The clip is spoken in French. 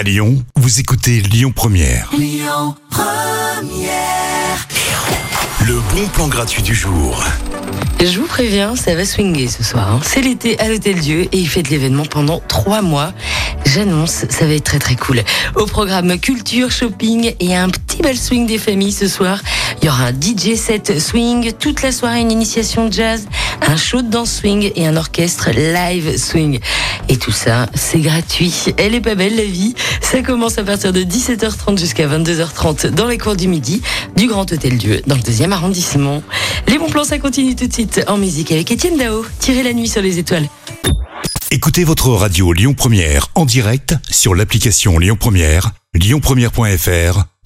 À Lyon, vous écoutez Lyon Première. Le bon plan gratuit du jour. Je vous préviens, ça va swinguer ce soir. hein. C'est l'été à l'Hôtel Dieu et il fait de l'événement pendant trois mois. J'annonce, ça va être très très cool. Au programme culture, shopping et un petit bal swing des familles ce soir. Il y aura un DJ set swing, toute la soirée une initiation jazz, un show de danse swing et un orchestre live swing. Et tout ça, c'est gratuit. Elle est pas belle la vie. Ça commence à partir de 17h30 jusqu'à 22h30 dans les cours du midi du Grand Hôtel Dieu dans le deuxième arrondissement. Les bons plans, ça continue tout de suite en musique avec Étienne Dao. Tirer la nuit sur les étoiles. Écoutez votre radio Lyon Première en direct sur l'application Lyon Première, lyonpremière.fr